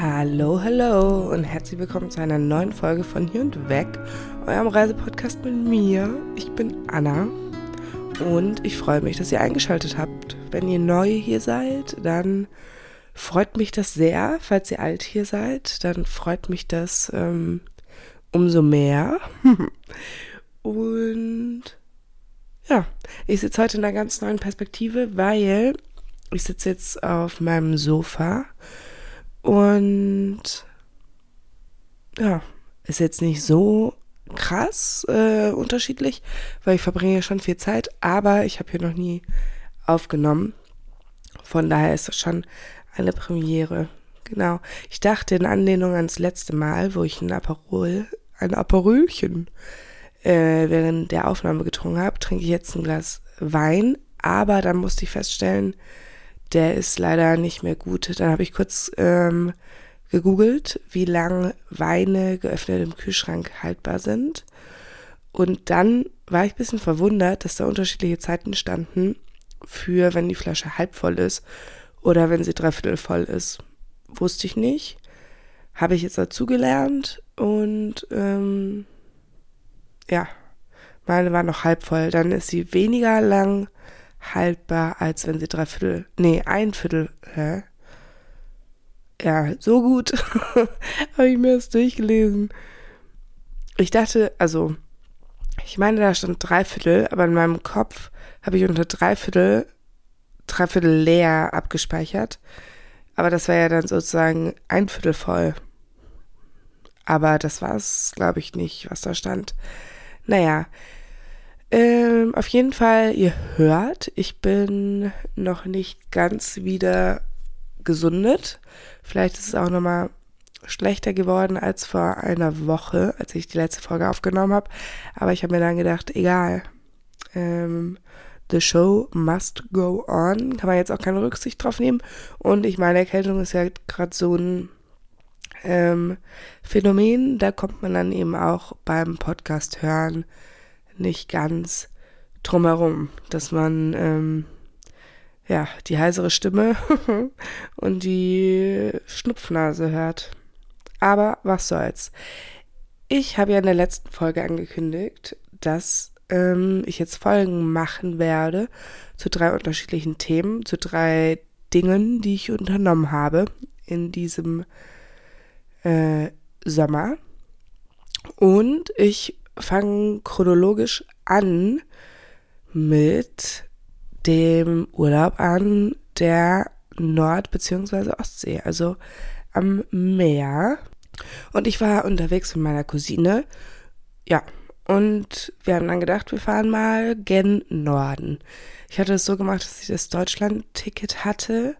Hallo, hallo und herzlich willkommen zu einer neuen Folge von Hier und Weg, eurem Reisepodcast mit mir. Ich bin Anna und ich freue mich, dass ihr eingeschaltet habt. Wenn ihr neu hier seid, dann freut mich das sehr. Falls ihr alt hier seid, dann freut mich das ähm, umso mehr. und ja, ich sitze heute in einer ganz neuen Perspektive, weil ich sitze jetzt auf meinem Sofa und ja, ist jetzt nicht so krass äh, unterschiedlich, weil ich verbringe schon viel Zeit, aber ich habe hier noch nie aufgenommen. Von daher ist das schon eine Premiere. Genau. Ich dachte in Anlehnung ans letzte Mal, wo ich ein Aperol, ein Aperolchen äh, während der Aufnahme getrunken habe, trinke ich jetzt ein Glas Wein, aber dann musste ich feststellen, der ist leider nicht mehr gut. Dann habe ich kurz ähm, gegoogelt, wie lang Weine geöffnet im Kühlschrank haltbar sind. Und dann war ich ein bisschen verwundert, dass da unterschiedliche Zeiten standen für, wenn die Flasche halb voll ist oder wenn sie dreiviertel voll ist. Wusste ich nicht. Habe ich jetzt dazu gelernt und ähm, ja, meine war noch halb voll. Dann ist sie weniger lang haltbar, als wenn sie drei Viertel, nee, ein Viertel, hä? Ja, so gut habe ich mir das durchgelesen. Ich dachte, also, ich meine, da stand drei Viertel, aber in meinem Kopf habe ich unter drei Viertel, drei Viertel leer abgespeichert. Aber das war ja dann sozusagen ein Viertel voll. Aber das war es, glaube ich, nicht, was da stand. Naja, ähm, auf jeden Fall, ihr hört, ich bin noch nicht ganz wieder gesundet. Vielleicht ist es auch nochmal schlechter geworden als vor einer Woche, als ich die letzte Folge aufgenommen habe. Aber ich habe mir dann gedacht, egal. Ähm, the show must go on. Kann man jetzt auch keine Rücksicht drauf nehmen. Und ich meine, Erkältung ist ja gerade so ein ähm, Phänomen. Da kommt man dann eben auch beim Podcast hören nicht ganz drumherum, dass man ähm, ja die heisere Stimme und die Schnupfnase hört. Aber was soll's. Ich habe ja in der letzten Folge angekündigt, dass ähm, ich jetzt Folgen machen werde zu drei unterschiedlichen Themen, zu drei Dingen, die ich unternommen habe in diesem äh, Sommer. Und ich fangen chronologisch an mit dem Urlaub an der Nord- bzw. Ostsee, also am Meer. Und ich war unterwegs mit meiner Cousine. Ja, und wir haben dann gedacht, wir fahren mal gen Norden. Ich hatte es so gemacht, dass ich das Deutschland-Ticket hatte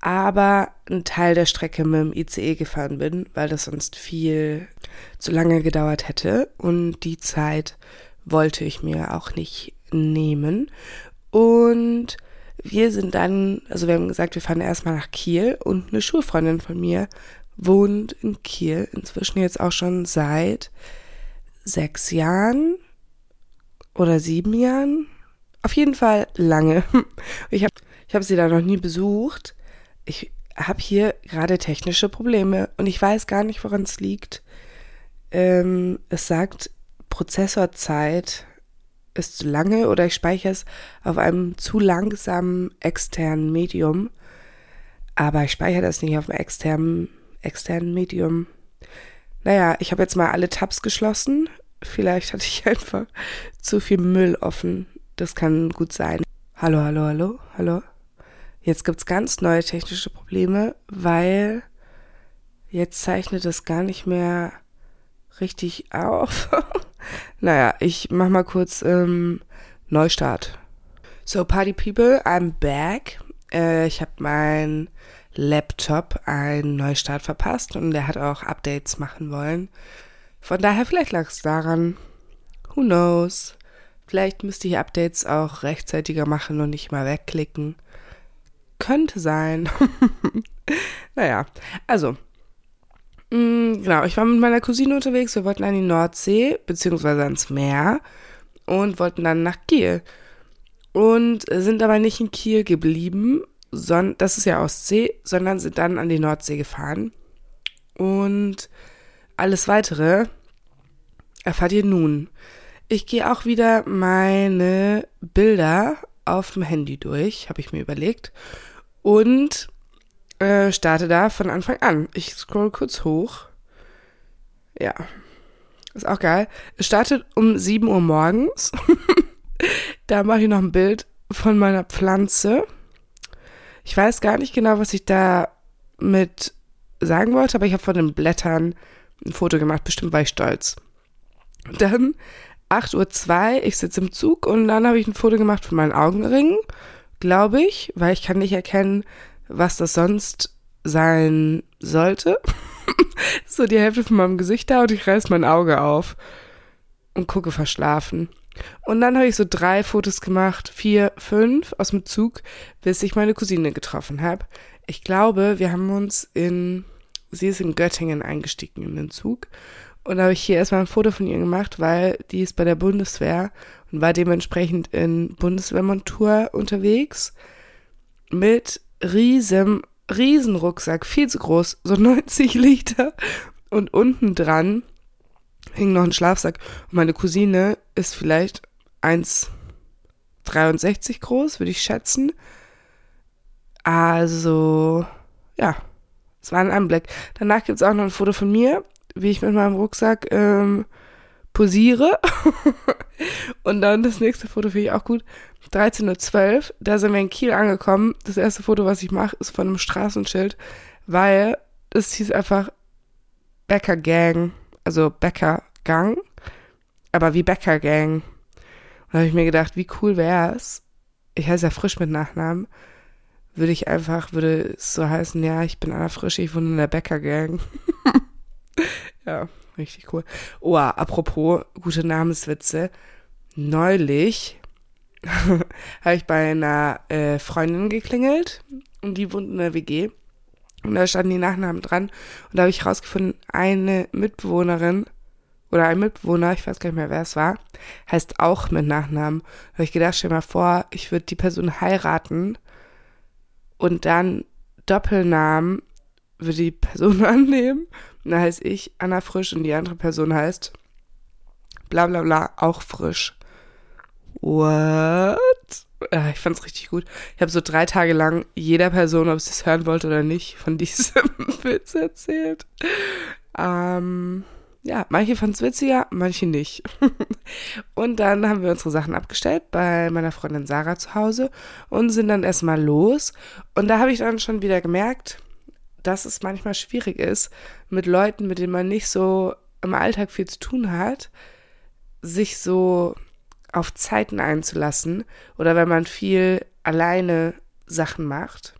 aber einen Teil der Strecke mit dem ICE gefahren bin, weil das sonst viel zu lange gedauert hätte und die Zeit wollte ich mir auch nicht nehmen. Und wir sind dann, also wir haben gesagt, wir fahren erstmal nach Kiel und eine Schulfreundin von mir wohnt in Kiel, inzwischen jetzt auch schon seit sechs Jahren oder sieben Jahren. Auf jeden Fall lange. Ich habe ich hab sie da noch nie besucht ich habe hier gerade technische Probleme und ich weiß gar nicht, woran es liegt. Ähm, es sagt, Prozessorzeit ist zu lange oder ich speichere es auf einem zu langsamen externen Medium. Aber ich speichere das nicht auf einem externen, externen Medium. Naja, ich habe jetzt mal alle Tabs geschlossen. Vielleicht hatte ich einfach zu viel Müll offen. Das kann gut sein. Hallo, hallo, hallo, hallo. Jetzt gibt's ganz neue technische Probleme, weil jetzt zeichnet es gar nicht mehr richtig auf. naja, ich mach mal kurz ähm, Neustart. So, Party People, I'm back. Äh, ich habe mein Laptop einen Neustart verpasst und der hat auch Updates machen wollen. Von daher vielleicht lag es daran. Who knows? Vielleicht müsste ich Updates auch rechtzeitiger machen und nicht mal wegklicken. Könnte sein. naja, also. Mm, genau, ich war mit meiner Cousine unterwegs. Wir wollten an die Nordsee, beziehungsweise ans Meer und wollten dann nach Kiel. Und sind aber nicht in Kiel geblieben, sondern, das ist ja Ostsee, sondern sind dann an die Nordsee gefahren. Und alles weitere erfahrt ihr nun. Ich gehe auch wieder meine Bilder auf dem Handy durch, habe ich mir überlegt. Und äh, starte da von Anfang an. Ich scroll kurz hoch. Ja. Ist auch geil. Es startet um 7 Uhr morgens. da mache ich noch ein Bild von meiner Pflanze. Ich weiß gar nicht genau, was ich da mit sagen wollte, aber ich habe von den Blättern ein Foto gemacht. Bestimmt war ich stolz. Dann 8.02 Uhr, ich sitze im Zug und dann habe ich ein Foto gemacht von meinen Augenringen, glaube ich, weil ich kann nicht erkennen, was das sonst sein sollte. so die Hälfte von meinem Gesicht da und ich reiß mein Auge auf und gucke verschlafen. Und dann habe ich so drei Fotos gemacht, vier, fünf aus dem Zug, bis ich meine Cousine getroffen habe. Ich glaube, wir haben uns in, sie ist in Göttingen eingestiegen in den Zug. Und da habe ich hier erstmal ein Foto von ihr gemacht, weil die ist bei der Bundeswehr und war dementsprechend in Bundeswehrmontur unterwegs mit riesem, riesen Rucksack, viel zu groß, so 90 Liter. Und unten dran hing noch ein Schlafsack. Und meine Cousine ist vielleicht 1,63 groß, würde ich schätzen. Also, ja, es war ein Anblick. Danach gibt es auch noch ein Foto von mir, wie ich mit meinem Rucksack ähm, posiere. und dann das nächste Foto finde ich auch gut. 13.12 Uhr, da sind wir in Kiel angekommen. Das erste Foto, was ich mache, ist von einem Straßenschild, weil es hieß einfach Bäcker Gang, also Bäcker Gang, aber wie Bäcker Gang. Und da habe ich mir gedacht, wie cool wäre es, ich heiße ja frisch mit Nachnamen, würde ich einfach, würde es so heißen, ja, ich bin Anna Frisch, ich wohne in der Bäcker Gang. ja, richtig cool. Oh, apropos gute Namenswitze. Neulich habe ich bei einer äh, Freundin geklingelt und die wohnt in der WG. Und da standen die Nachnamen dran. Und da habe ich rausgefunden, eine Mitbewohnerin oder ein Mitbewohner, ich weiß gar nicht mehr, wer es war, heißt auch mit Nachnamen. Da habe ich gedacht, stell dir mal vor, ich würde die Person heiraten und dann Doppelnamen würde die Person annehmen. Und da heißt ich Anna Frisch und die andere Person heißt bla bla bla auch frisch. What? Ja, ich fand's richtig gut. Ich habe so drei Tage lang jeder Person, ob sie es hören wollte oder nicht, von diesem Witz erzählt. Ähm, ja, manche fanden es witziger, manche nicht. und dann haben wir unsere Sachen abgestellt bei meiner Freundin Sarah zu Hause und sind dann erstmal los. Und da habe ich dann schon wieder gemerkt, dass es manchmal schwierig ist, mit Leuten, mit denen man nicht so im Alltag viel zu tun hat, sich so auf Zeiten einzulassen oder wenn man viel alleine Sachen macht.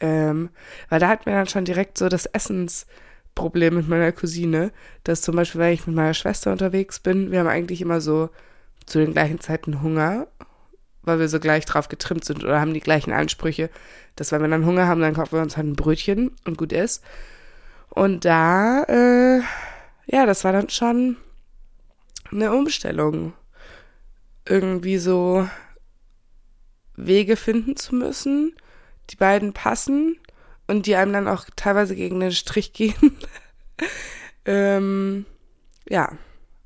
Ähm, weil da hat mir dann schon direkt so das Essensproblem mit meiner Cousine, dass zum Beispiel, wenn ich mit meiner Schwester unterwegs bin, wir haben eigentlich immer so zu den gleichen Zeiten Hunger, weil wir so gleich drauf getrimmt sind oder haben die gleichen Ansprüche, dass wenn wir dann Hunger haben, dann kaufen wir uns halt ein Brötchen und gut ist. Und da, äh, ja, das war dann schon eine Umstellung irgendwie so Wege finden zu müssen, die beiden passen und die einem dann auch teilweise gegen den Strich gehen. ähm, ja,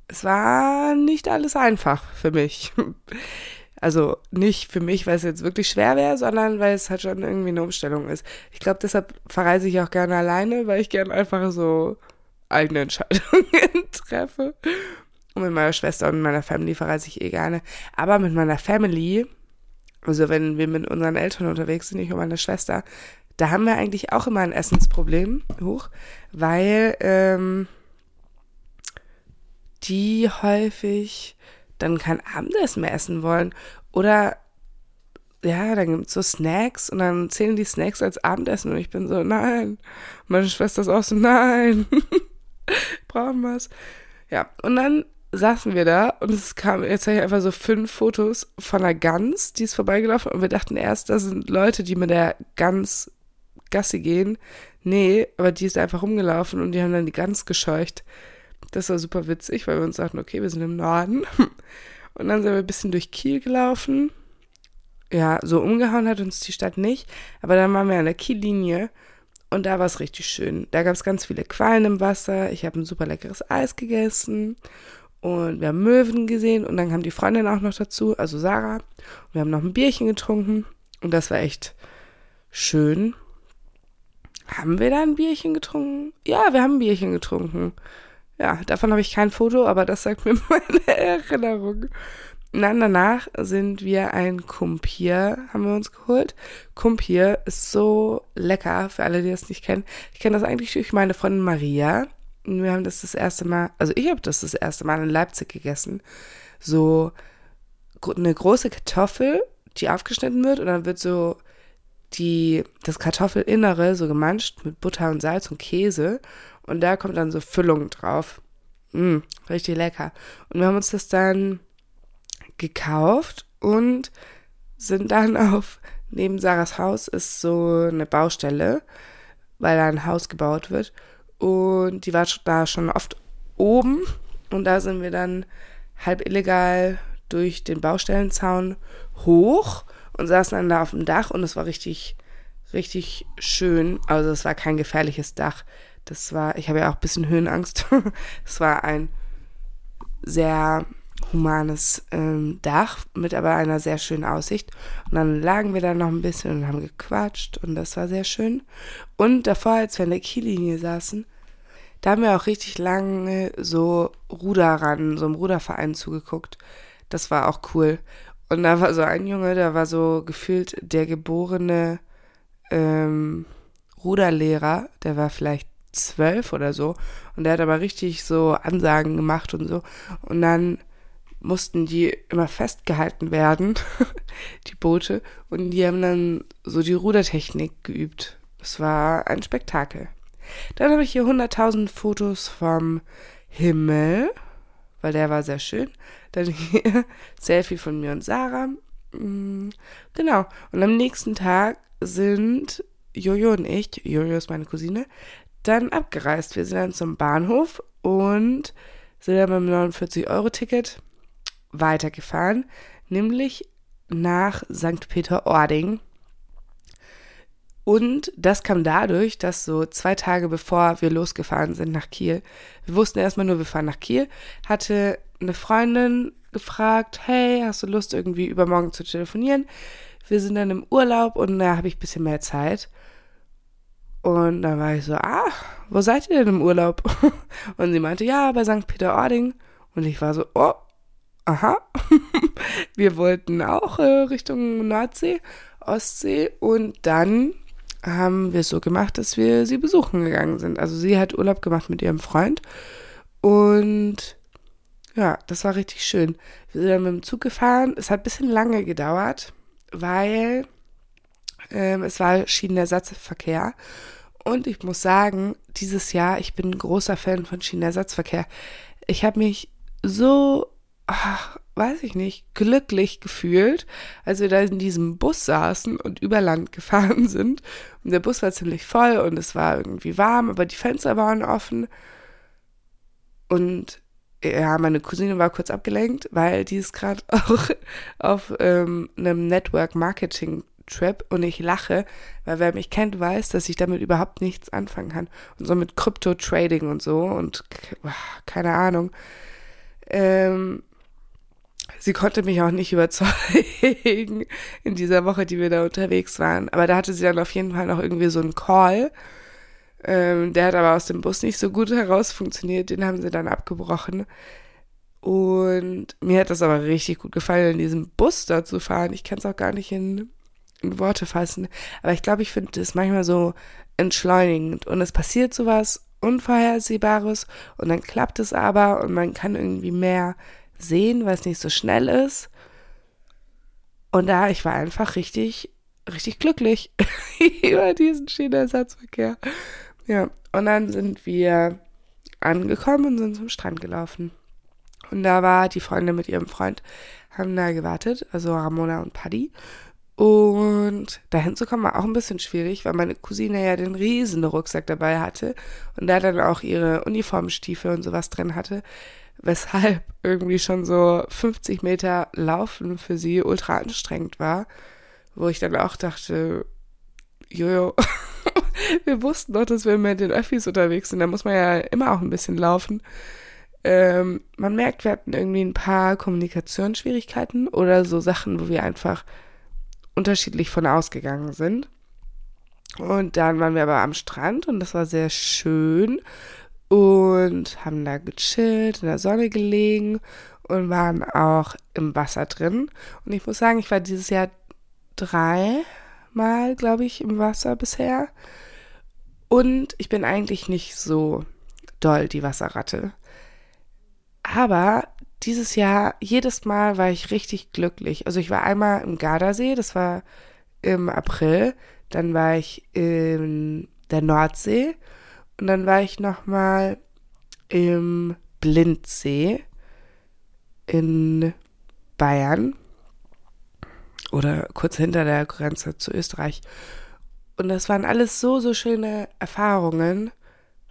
es war nicht alles einfach für mich. Also nicht für mich, weil es jetzt wirklich schwer wäre, sondern weil es halt schon irgendwie eine Umstellung ist. Ich glaube, deshalb verreise ich auch gerne alleine, weil ich gerne einfach so eigene Entscheidungen treffe und mit meiner Schwester und meiner Family verreise ich eh gerne. Aber mit meiner Family, also wenn wir mit unseren Eltern unterwegs sind, ich und meine Schwester, da haben wir eigentlich auch immer ein Essensproblem hoch, weil ähm, die häufig dann kein Abendessen mehr essen wollen. Oder ja, dann gibt es so Snacks und dann zählen die Snacks als Abendessen und ich bin so, nein. Meine Schwester ist auch so, nein. Brauchen wir es. Ja, und dann saßen wir da und es kam, jetzt habe ich einfach so fünf Fotos von einer Gans, die ist vorbeigelaufen und wir dachten erst, das sind Leute, die mit der Gans Gassi gehen. Nee, aber die ist einfach rumgelaufen und die haben dann die Gans gescheucht. Das war super witzig, weil wir uns dachten, okay, wir sind im Norden. Und dann sind wir ein bisschen durch Kiel gelaufen. Ja, so umgehauen hat uns die Stadt nicht, aber dann waren wir an der Kiellinie Und da war es richtig schön. Da gab es ganz viele Quallen im Wasser. Ich habe ein super leckeres Eis gegessen. Und wir haben Möwen gesehen. Und dann kam die Freundin auch noch dazu, also Sarah. Und wir haben noch ein Bierchen getrunken. Und das war echt schön. Haben wir da ein Bierchen getrunken? Ja, wir haben ein Bierchen getrunken. Ja, davon habe ich kein Foto, aber das sagt mir meine Erinnerung. Dann danach sind wir ein Kumpir, haben wir uns geholt. Kumpir ist so lecker, für alle, die das nicht kennen. Ich kenne das eigentlich durch meine Freundin Maria. Wir haben das das erste Mal, also ich habe das das erste Mal in Leipzig gegessen. So eine große Kartoffel, die aufgeschnitten wird und dann wird so die, das Kartoffelinnere so gemanscht mit Butter und Salz und Käse. Und da kommt dann so Füllung drauf. Mm, richtig lecker. Und wir haben uns das dann gekauft und sind dann auf, neben Sarahs Haus ist so eine Baustelle, weil da ein Haus gebaut wird. Und die war da schon oft oben und da sind wir dann halb illegal durch den Baustellenzaun hoch und saßen dann da auf dem Dach und es war richtig, richtig schön. Also es war kein gefährliches Dach. Das war, ich habe ja auch ein bisschen Höhenangst. es war ein sehr humanes ähm, Dach mit aber einer sehr schönen Aussicht. Und dann lagen wir da noch ein bisschen und haben gequatscht und das war sehr schön. Und davor, als wir in der Kiellinie saßen, da haben wir auch richtig lange so Ruderern, so einem Ruderverein zugeguckt. Das war auch cool. Und da war so ein Junge, der war so gefühlt der geborene ähm, Ruderlehrer, der war vielleicht zwölf oder so. Und der hat aber richtig so Ansagen gemacht und so. Und dann mussten die immer festgehalten werden, die Boote, und die haben dann so die Rudertechnik geübt. Es war ein Spektakel. Dann habe ich hier 100.000 Fotos vom Himmel, weil der war sehr schön. Dann hier Selfie von mir und Sarah. Mm, genau. Und am nächsten Tag sind Jojo und ich, Jojo ist meine Cousine, dann abgereist. Wir sind dann zum Bahnhof und sind dann beim 49-Euro-Ticket weitergefahren, nämlich nach St. Peter-Ording. Und das kam dadurch, dass so zwei Tage bevor wir losgefahren sind nach Kiel, wir wussten erstmal nur, wir fahren nach Kiel, hatte eine Freundin gefragt, hey, hast du Lust irgendwie übermorgen zu telefonieren? Wir sind dann im Urlaub und da habe ich ein bisschen mehr Zeit. Und dann war ich so, ah, wo seid ihr denn im Urlaub? Und sie meinte, ja, bei St. Peter-Ording. Und ich war so, oh, aha, wir wollten auch äh, Richtung Nordsee, Ostsee und dann haben wir es so gemacht, dass wir sie besuchen gegangen sind. Also sie hat Urlaub gemacht mit ihrem Freund und ja, das war richtig schön. Wir sind dann mit dem Zug gefahren. Es hat ein bisschen lange gedauert, weil ähm, es war Schienenersatzverkehr. Und ich muss sagen, dieses Jahr, ich bin ein großer Fan von Schienenersatzverkehr. Ich habe mich so ach, weiß ich nicht, glücklich gefühlt, als wir da in diesem Bus saßen und über Land gefahren sind. Und der Bus war ziemlich voll und es war irgendwie warm, aber die Fenster waren offen. Und ja, meine Cousine war kurz abgelenkt, weil die ist gerade auch auf ähm, einem Network Marketing Trip und ich lache, weil wer mich kennt, weiß, dass ich damit überhaupt nichts anfangen kann. Und so mit Krypto Trading und so und keine Ahnung. Ähm, sie konnte mich auch nicht überzeugen in dieser Woche, die wir da unterwegs waren. Aber da hatte sie dann auf jeden Fall noch irgendwie so einen Call. Ähm, der hat aber aus dem Bus nicht so gut heraus funktioniert. Den haben sie dann abgebrochen. Und mir hat das aber richtig gut gefallen, in diesem Bus da zu fahren. Ich kann es auch gar nicht in, in, Worte fassen. Aber ich glaube, ich finde es manchmal so entschleunigend. Und es passiert sowas Unvorhersehbares und dann klappt es aber und man kann irgendwie mehr sehen, weil es nicht so schnell ist. Und da, ich war einfach richtig, richtig glücklich über diesen Schienenersatzverkehr. Ja, und dann sind wir angekommen und sind zum Strand gelaufen. Und da war die Freundin mit ihrem Freund, haben da gewartet, also Ramona und Paddy. Und dahin zu kommen war auch ein bisschen schwierig, weil meine Cousine ja den riesen Rucksack dabei hatte und da dann auch ihre Uniformstiefel und sowas drin hatte weshalb irgendwie schon so 50 Meter Laufen für sie ultra anstrengend war, wo ich dann auch dachte, jojo, wir wussten doch, dass wir mit den Öffis unterwegs sind. Da muss man ja immer auch ein bisschen laufen. Ähm, man merkt, wir hatten irgendwie ein paar Kommunikationsschwierigkeiten oder so Sachen, wo wir einfach unterschiedlich von ausgegangen sind. Und dann waren wir aber am Strand und das war sehr schön und haben da gechillt, in der Sonne gelegen und waren auch im Wasser drin. Und ich muss sagen, ich war dieses Jahr dreimal, glaube ich, im Wasser bisher. Und ich bin eigentlich nicht so doll die Wasserratte. Aber dieses Jahr, jedes Mal war ich richtig glücklich. Also ich war einmal im Gardasee, das war im April. Dann war ich in der Nordsee. Und dann war ich nochmal im Blindsee in Bayern oder kurz hinter der Grenze zu Österreich. Und das waren alles so, so schöne Erfahrungen.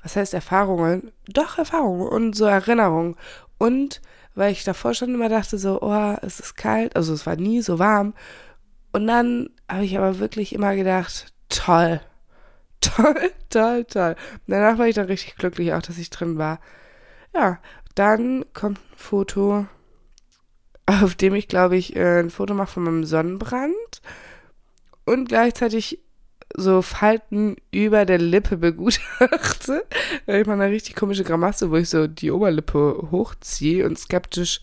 Was heißt Erfahrungen? Doch, Erfahrungen und so Erinnerungen. Und weil ich davor schon immer dachte, so, oh, es ist kalt, also es war nie so warm. Und dann habe ich aber wirklich immer gedacht, toll, toll, toll, toll. Und danach war ich dann richtig glücklich, auch dass ich drin war. Ja, dann kommt ein Foto auf dem ich, glaube ich, äh, ein Foto mache von meinem Sonnenbrand und gleichzeitig so Falten über der Lippe begutachte. Ich mache eine richtig komische Gramasse, wo ich so die Oberlippe hochziehe und skeptisch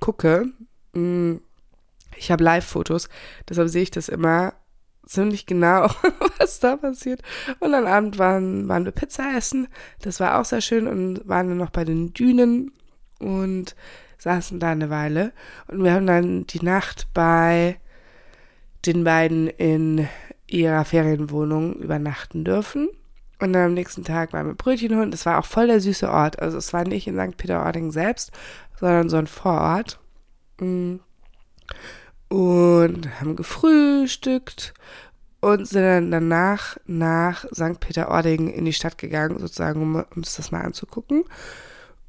gucke. Hm, ich habe Live-Fotos, deshalb sehe ich das immer ziemlich genau, was da passiert. Und am Abend waren, waren wir Pizza essen. Das war auch sehr schön und waren dann noch bei den Dünen und saßen da eine Weile und wir haben dann die Nacht bei den beiden in ihrer Ferienwohnung übernachten dürfen. Und dann am nächsten Tag waren wir Brötchen holen. Das war auch voll der süße Ort. Also es war nicht in St. Peter-Ording selbst, sondern so ein Vorort. Mm. Und haben gefrühstückt und sind dann danach nach St. Peter-Ording in die Stadt gegangen, sozusagen, um uns das mal anzugucken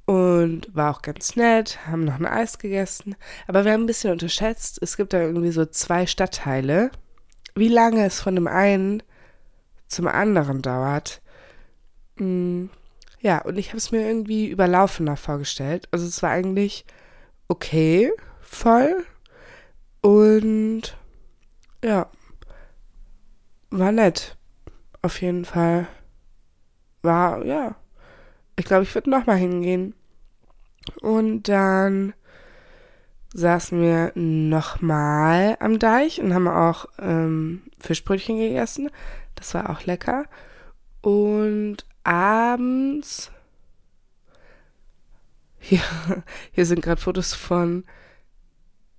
und war auch ganz nett, haben noch ein Eis gegessen. Aber wir haben ein bisschen unterschätzt, es gibt da irgendwie so zwei Stadtteile. Wie lange es von dem einen zum anderen dauert. Hm, ja, und ich habe es mir irgendwie überlaufener vorgestellt. Also es war eigentlich okay, voll. Und ja, war nett. Auf jeden Fall. War, ja. Ich glaube, ich würde nochmal hingehen. Und dann saßen wir nochmal am Deich und haben auch ähm, Fischbrötchen gegessen. Das war auch lecker. Und abends. Hier, hier sind gerade Fotos von,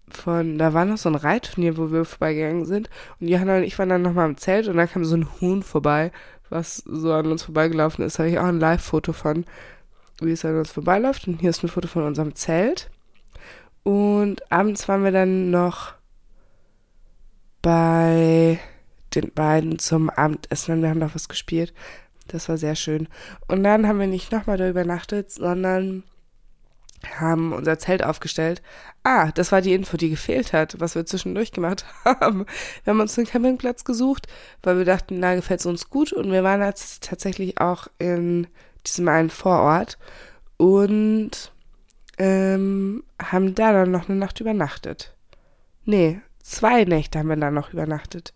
von, da war noch so ein Reitturnier, wo wir vorbeigegangen sind. Und Johanna und ich waren dann nochmal im Zelt und da kam so ein Huhn vorbei, was so an uns vorbeigelaufen ist. Da habe ich auch ein Live-Foto von wie es an uns vorbeiläuft. Und hier ist ein Foto von unserem Zelt. Und abends waren wir dann noch bei den beiden zum Abendessen wir haben noch was gespielt. Das war sehr schön. Und dann haben wir nicht nochmal da übernachtet, sondern haben unser Zelt aufgestellt. Ah, das war die Info, die gefehlt hat, was wir zwischendurch gemacht haben. Wir haben uns einen Campingplatz gesucht, weil wir dachten, da gefällt es uns gut. Und wir waren jetzt tatsächlich auch in diesem einen Vorort und ähm, haben da dann noch eine Nacht übernachtet. Nee, zwei Nächte haben wir da noch übernachtet.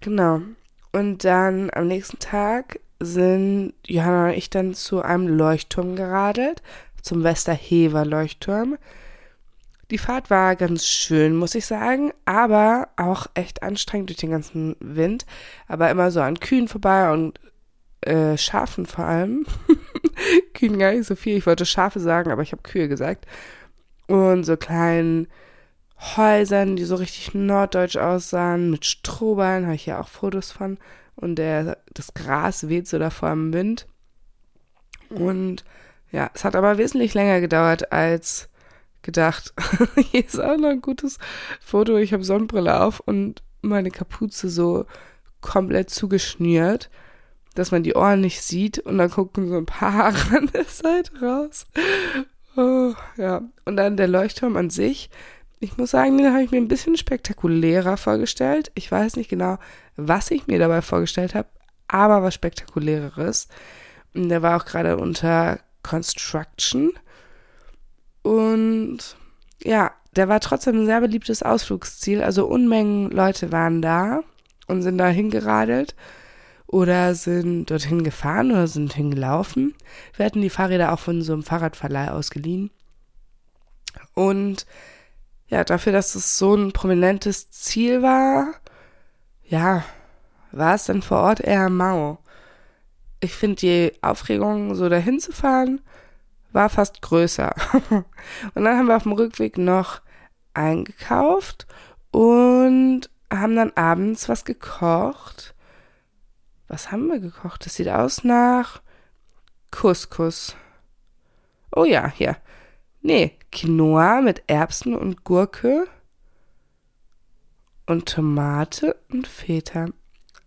Genau. Und dann am nächsten Tag sind Johanna und ich dann zu einem Leuchtturm geradelt, zum Westerhever Leuchtturm. Die Fahrt war ganz schön, muss ich sagen, aber auch echt anstrengend durch den ganzen Wind. Aber immer so an Kühen vorbei und äh, Schafen vor allem. Kühen gar nicht so viel. Ich wollte Schafe sagen, aber ich habe Kühe gesagt. Und so kleinen Häusern, die so richtig norddeutsch aussahen, mit Strohballen, habe ich ja auch Fotos von. Und der, das Gras weht so davor im Wind. Und ja, es hat aber wesentlich länger gedauert als gedacht. Hier ist auch noch ein gutes Foto. Ich habe Sonnenbrille auf und meine Kapuze so komplett zugeschnürt dass man die Ohren nicht sieht und dann gucken so ein paar Haare an der Seite raus. Oh, ja. Und dann der Leuchtturm an sich Ich muss sagen, den habe ich mir ein bisschen spektakulärer vorgestellt. Ich weiß nicht genau, was ich mir dabei vorgestellt habe, aber was spektakuläres. Und der war auch gerade unter Construction. Und ja, der war trotzdem ein sehr beliebtes Ausflugsziel. Also Unmengen Leute waren da und sind da hingeradelt oder sind dorthin gefahren oder sind hingelaufen. Wir hatten die Fahrräder auch von so einem Fahrradverleih ausgeliehen. Und ja, dafür, dass es so ein prominentes Ziel war, ja, war es dann vor Ort eher mau. Ich finde, die Aufregung, so dahin zu fahren, war fast größer. und dann haben wir auf dem Rückweg noch eingekauft und haben dann abends was gekocht. Was haben wir gekocht? Das sieht aus nach Couscous. Oh ja, hier. Nee, Quinoa mit Erbsen und Gurke und Tomate und Feta.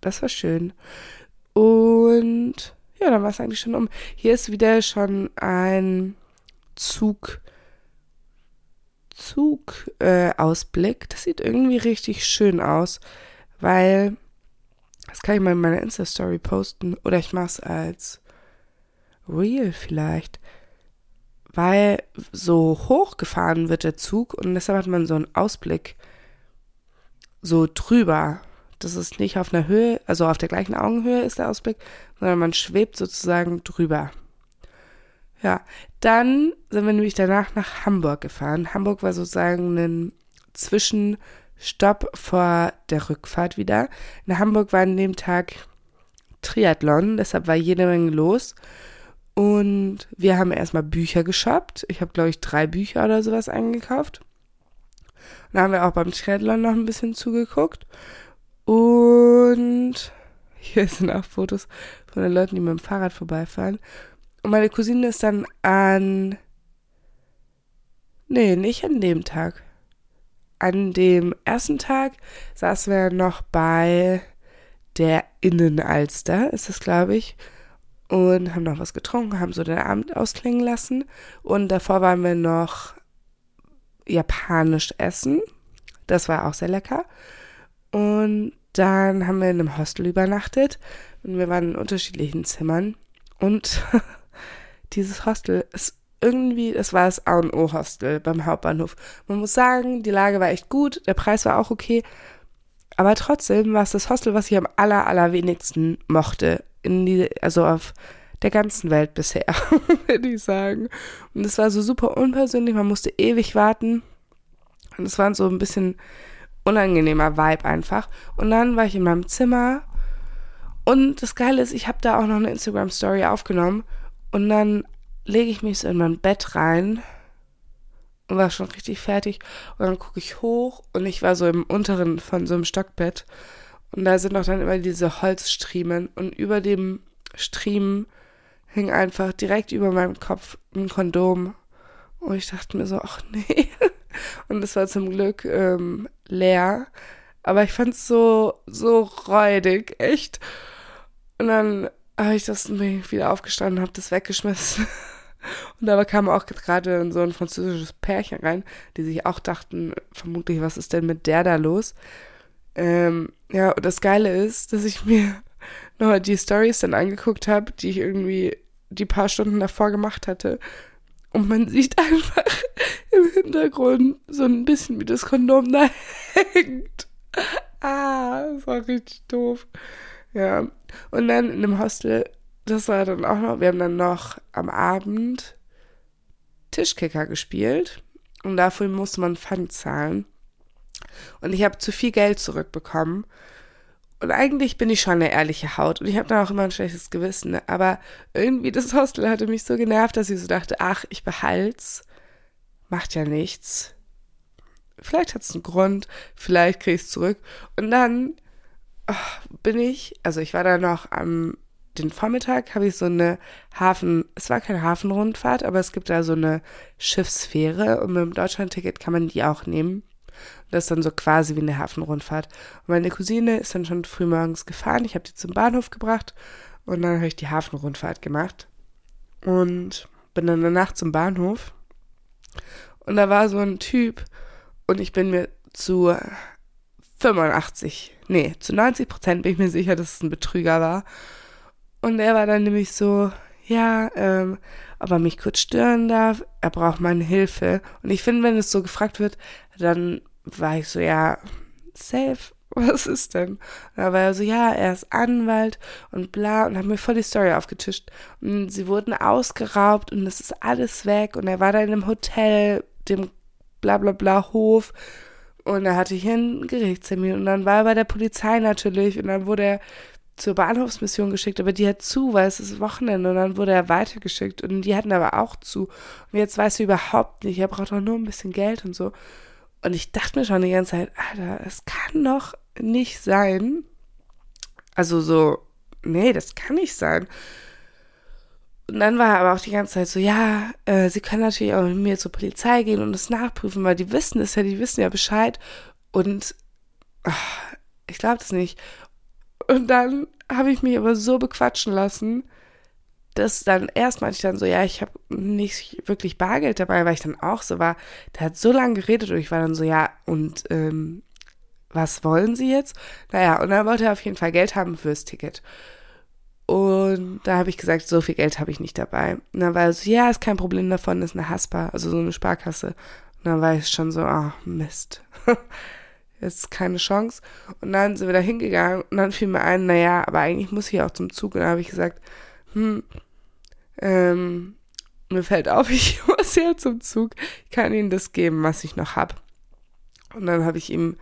Das war schön. Und ja, dann war es eigentlich schon um. Hier ist wieder schon ein Zug. Zug-Ausblick. Äh, das sieht irgendwie richtig schön aus, weil das kann ich mal in meiner Insta-Story posten oder ich mache es als Real vielleicht, weil so hoch gefahren wird der Zug und deshalb hat man so einen Ausblick so drüber das ist nicht auf einer Höhe, also auf der gleichen Augenhöhe ist der Ausblick, sondern man schwebt sozusagen drüber. Ja, dann sind wir nämlich danach nach Hamburg gefahren. Hamburg war sozusagen ein Zwischenstopp vor der Rückfahrt wieder. In Hamburg war an dem Tag Triathlon, deshalb war jede Menge los. Und wir haben erstmal Bücher geshoppt. Ich habe, glaube ich, drei Bücher oder sowas eingekauft. Und dann haben wir auch beim Triathlon noch ein bisschen zugeguckt. Und hier sind auch Fotos von den Leuten, die mit dem Fahrrad vorbeifahren. Und meine Cousine ist dann an. Nee, nicht an dem Tag. An dem ersten Tag saßen wir noch bei der Innenalster, ist das, glaube ich. Und haben noch was getrunken, haben so den Abend ausklingen lassen. Und davor waren wir noch japanisch essen. Das war auch sehr lecker. Und dann haben wir in einem Hostel übernachtet und wir waren in unterschiedlichen Zimmern. Und dieses Hostel ist irgendwie, das war das A und O Hostel beim Hauptbahnhof. Man muss sagen, die Lage war echt gut, der Preis war auch okay. Aber trotzdem war es das Hostel, was ich am aller, allerwenigsten mochte. In die, also auf der ganzen Welt bisher, würde ich sagen. Und es war so super unpersönlich, man musste ewig warten. Und es waren so ein bisschen unangenehmer Vibe einfach. Und dann war ich in meinem Zimmer und das Geile ist, ich habe da auch noch eine Instagram-Story aufgenommen und dann lege ich mich so in mein Bett rein und war schon richtig fertig und dann gucke ich hoch und ich war so im unteren von so einem Stockbett und da sind auch dann immer diese Holzstriemen und über dem Striemen hing einfach direkt über meinem Kopf ein Kondom und ich dachte mir so, ach nee. Und es war zum Glück ähm, leer. Aber ich fand es so, so räudig, echt. Und dann habe ich das wieder aufgestanden, habe das weggeschmissen. Und dabei kam auch gerade so ein französisches Pärchen rein, die sich auch dachten, vermutlich, was ist denn mit der da los? Ähm, ja, und das Geile ist, dass ich mir nochmal die Stories dann angeguckt habe, die ich irgendwie die paar Stunden davor gemacht hatte. Und man sieht einfach im Hintergrund so ein bisschen, wie das Kondom da hängt. Ah, das war richtig doof. Ja. Und dann in dem Hostel, das war dann auch noch, wir haben dann noch am Abend Tischkicker gespielt. Und dafür musste man Pfand zahlen. Und ich habe zu viel Geld zurückbekommen. Und eigentlich bin ich schon eine ehrliche Haut und ich habe da auch immer ein schlechtes Gewissen. Ne? Aber irgendwie das Hostel hatte mich so genervt, dass ich so dachte, ach, ich behalt's. Macht ja nichts. Vielleicht hat es einen Grund, vielleicht kriege ich es zurück. Und dann oh, bin ich, also ich war da noch am den Vormittag, habe ich so eine Hafen, es war keine Hafenrundfahrt, aber es gibt da so eine Schiffsfähre und mit dem Deutschlandticket kann man die auch nehmen. Das ist dann so quasi wie eine Hafenrundfahrt. Und meine Cousine ist dann schon früh morgens gefahren. Ich habe die zum Bahnhof gebracht und dann habe ich die Hafenrundfahrt gemacht. Und bin dann danach zum Bahnhof. Und da war so ein Typ Und ich bin mir zu 85, nee, zu 90 Prozent bin ich mir sicher, dass es ein Betrüger war. Und er war dann nämlich so, ja, ähm, ob er mich kurz stören darf, er braucht meine Hilfe. Und ich finde, wenn es so gefragt wird, dann war ich so, ja, safe, was ist denn? Und da war er so, ja, er ist Anwalt und bla und hat mir voll die Story aufgetischt. Und sie wurden ausgeraubt und es ist alles weg und er war da in einem Hotel, dem bla bla bla Hof und er hatte hier einen Gerichtstermin und dann war er bei der Polizei natürlich und dann wurde er zur Bahnhofsmission geschickt, aber die hat zu, weil es ist Wochenende und dann wurde er weitergeschickt und die hatten aber auch zu. Und jetzt weißt du überhaupt nicht, er braucht doch nur ein bisschen Geld und so. Und ich dachte mir schon die ganze Zeit, Alter, es kann doch nicht sein. Also so, nee, das kann nicht sein. Und dann war er aber auch die ganze Zeit so, ja, äh, sie können natürlich auch mit mir zur Polizei gehen und das nachprüfen, weil die wissen es ja, die wissen ja Bescheid. Und ach, ich glaube das nicht. Und dann habe ich mich aber so bequatschen lassen, dass dann erst meinte ich dann so, ja, ich habe nicht wirklich Bargeld dabei, weil ich dann auch so war, der hat so lange geredet und ich war dann so, ja, und ähm, was wollen Sie jetzt? Naja, und dann wollte er auf jeden Fall Geld haben fürs Ticket. Und da habe ich gesagt, so viel Geld habe ich nicht dabei. Und dann war er so, ja, ist kein Problem davon, ist eine Haspa, also so eine Sparkasse. Und dann war ich schon so, ah, oh, Mist. Jetzt ist keine Chance. Und dann sind wir da hingegangen und dann fiel mir ein, naja, aber eigentlich muss ich auch zum Zug. Und dann habe ich gesagt, hm, ähm, mir fällt auf, ich muss ja zum Zug. Ich kann Ihnen das geben, was ich noch habe. Und dann habe ich ihm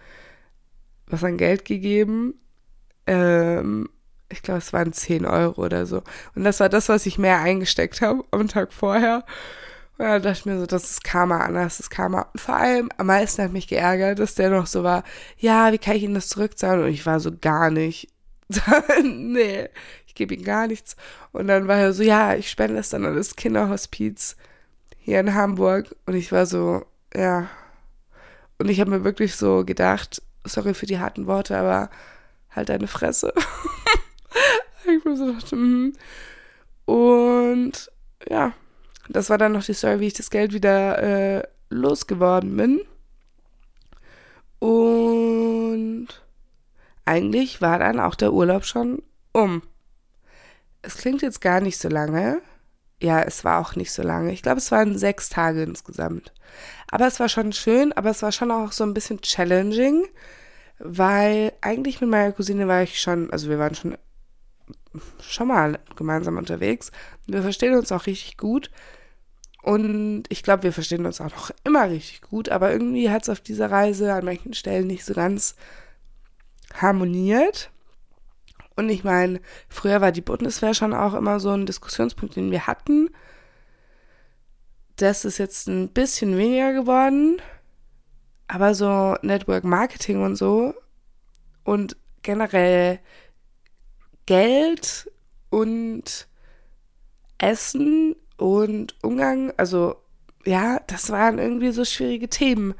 was an Geld gegeben. Ähm, ich glaube, es waren 10 Euro oder so. Und das war das, was ich mehr eingesteckt habe am Tag vorher. Und dann dachte ich mir so, das ist Karma, das ist Karma. Und vor allem, am meisten hat mich geärgert, dass der noch so war, ja, wie kann ich Ihnen das zurückzahlen? Und ich war so, gar nicht. nee, ich gebe ihm gar nichts. Und dann war er so, ja, ich spende es dann an das Kinderhospiz hier in Hamburg. Und ich war so, ja. Und ich habe mir wirklich so gedacht, sorry für die harten Worte, aber halt deine Fresse. ich mir so dachte, mm. Und ja, das war dann noch die Story, wie ich das Geld wieder äh, losgeworden bin. Und eigentlich war dann auch der Urlaub schon um. Es klingt jetzt gar nicht so lange. Ja, es war auch nicht so lange. Ich glaube, es waren sechs Tage insgesamt. Aber es war schon schön, aber es war schon auch so ein bisschen challenging, weil eigentlich mit meiner Cousine war ich schon, also wir waren schon schon mal gemeinsam unterwegs. Wir verstehen uns auch richtig gut. Und ich glaube, wir verstehen uns auch noch immer richtig gut, aber irgendwie hat es auf dieser Reise an manchen Stellen nicht so ganz harmoniert. Und ich meine, früher war die Bundeswehr schon auch immer so ein Diskussionspunkt, den wir hatten. Das ist jetzt ein bisschen weniger geworden. Aber so Network Marketing und so und generell Geld und Essen und Umgang, also ja, das waren irgendwie so schwierige Themen,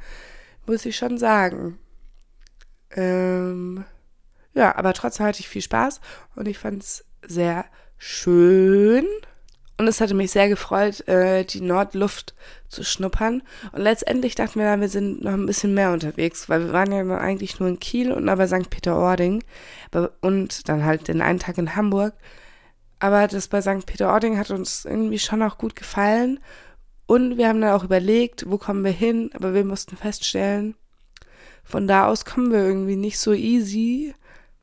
muss ich schon sagen. Ähm, ja, aber trotzdem hatte ich viel Spaß und ich fand es sehr schön. Und es hatte mich sehr gefreut, äh, die Nordluft zu schnuppern. Und letztendlich dachten wir, wir sind noch ein bisschen mehr unterwegs, weil wir waren ja eigentlich nur in Kiel und aber St. Peter-Ording und dann halt den einen Tag in Hamburg. Aber das bei St. Peter-Ording hat uns irgendwie schon auch gut gefallen. Und wir haben dann auch überlegt, wo kommen wir hin, aber wir mussten feststellen, von da aus kommen wir irgendwie nicht so easy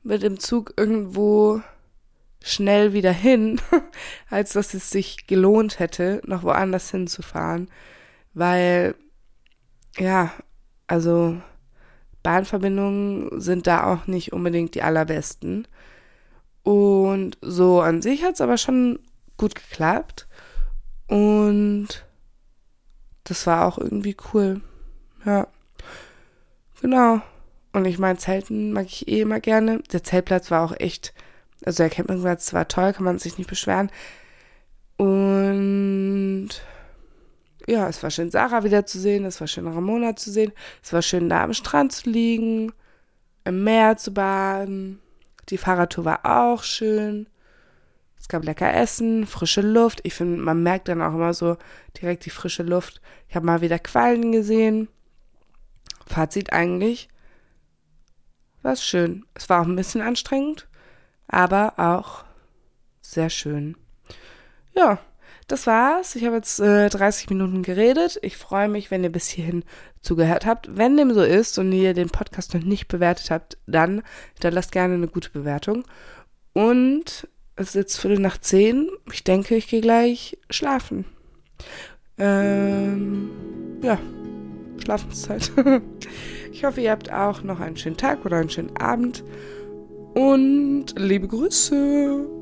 mit dem Zug irgendwo schnell wieder hin, als dass es sich gelohnt hätte, noch woanders hinzufahren. Weil, ja, also Bahnverbindungen sind da auch nicht unbedingt die allerbesten. Und so an sich hat es aber schon gut geklappt. Und das war auch irgendwie cool. Ja. Genau. Und ich meine, Zelten mag ich eh immer gerne. Der Zeltplatz war auch echt also der Campingplatz war toll, kann man sich nicht beschweren. Und ja, es war schön, Sarah wiederzusehen, es war schön, Ramona zu sehen, es war schön, da am Strand zu liegen, im Meer zu baden. Die Fahrradtour war auch schön. Es gab lecker Essen, frische Luft. Ich finde, man merkt dann auch immer so direkt die frische Luft. Ich habe mal wieder Quallen gesehen. Fazit eigentlich, war es schön. Es war auch ein bisschen anstrengend, aber auch sehr schön. Ja, das war's. Ich habe jetzt äh, 30 Minuten geredet. Ich freue mich, wenn ihr bis hierhin zugehört habt. Wenn dem so ist und ihr den Podcast noch nicht bewertet habt, dann hinterlasst gerne eine gute Bewertung. Und es ist jetzt Viertel nach zehn. Ich denke, ich gehe gleich schlafen. Ähm, ja, Schlafenszeit. ich hoffe, ihr habt auch noch einen schönen Tag oder einen schönen Abend. Und liebe Grüße.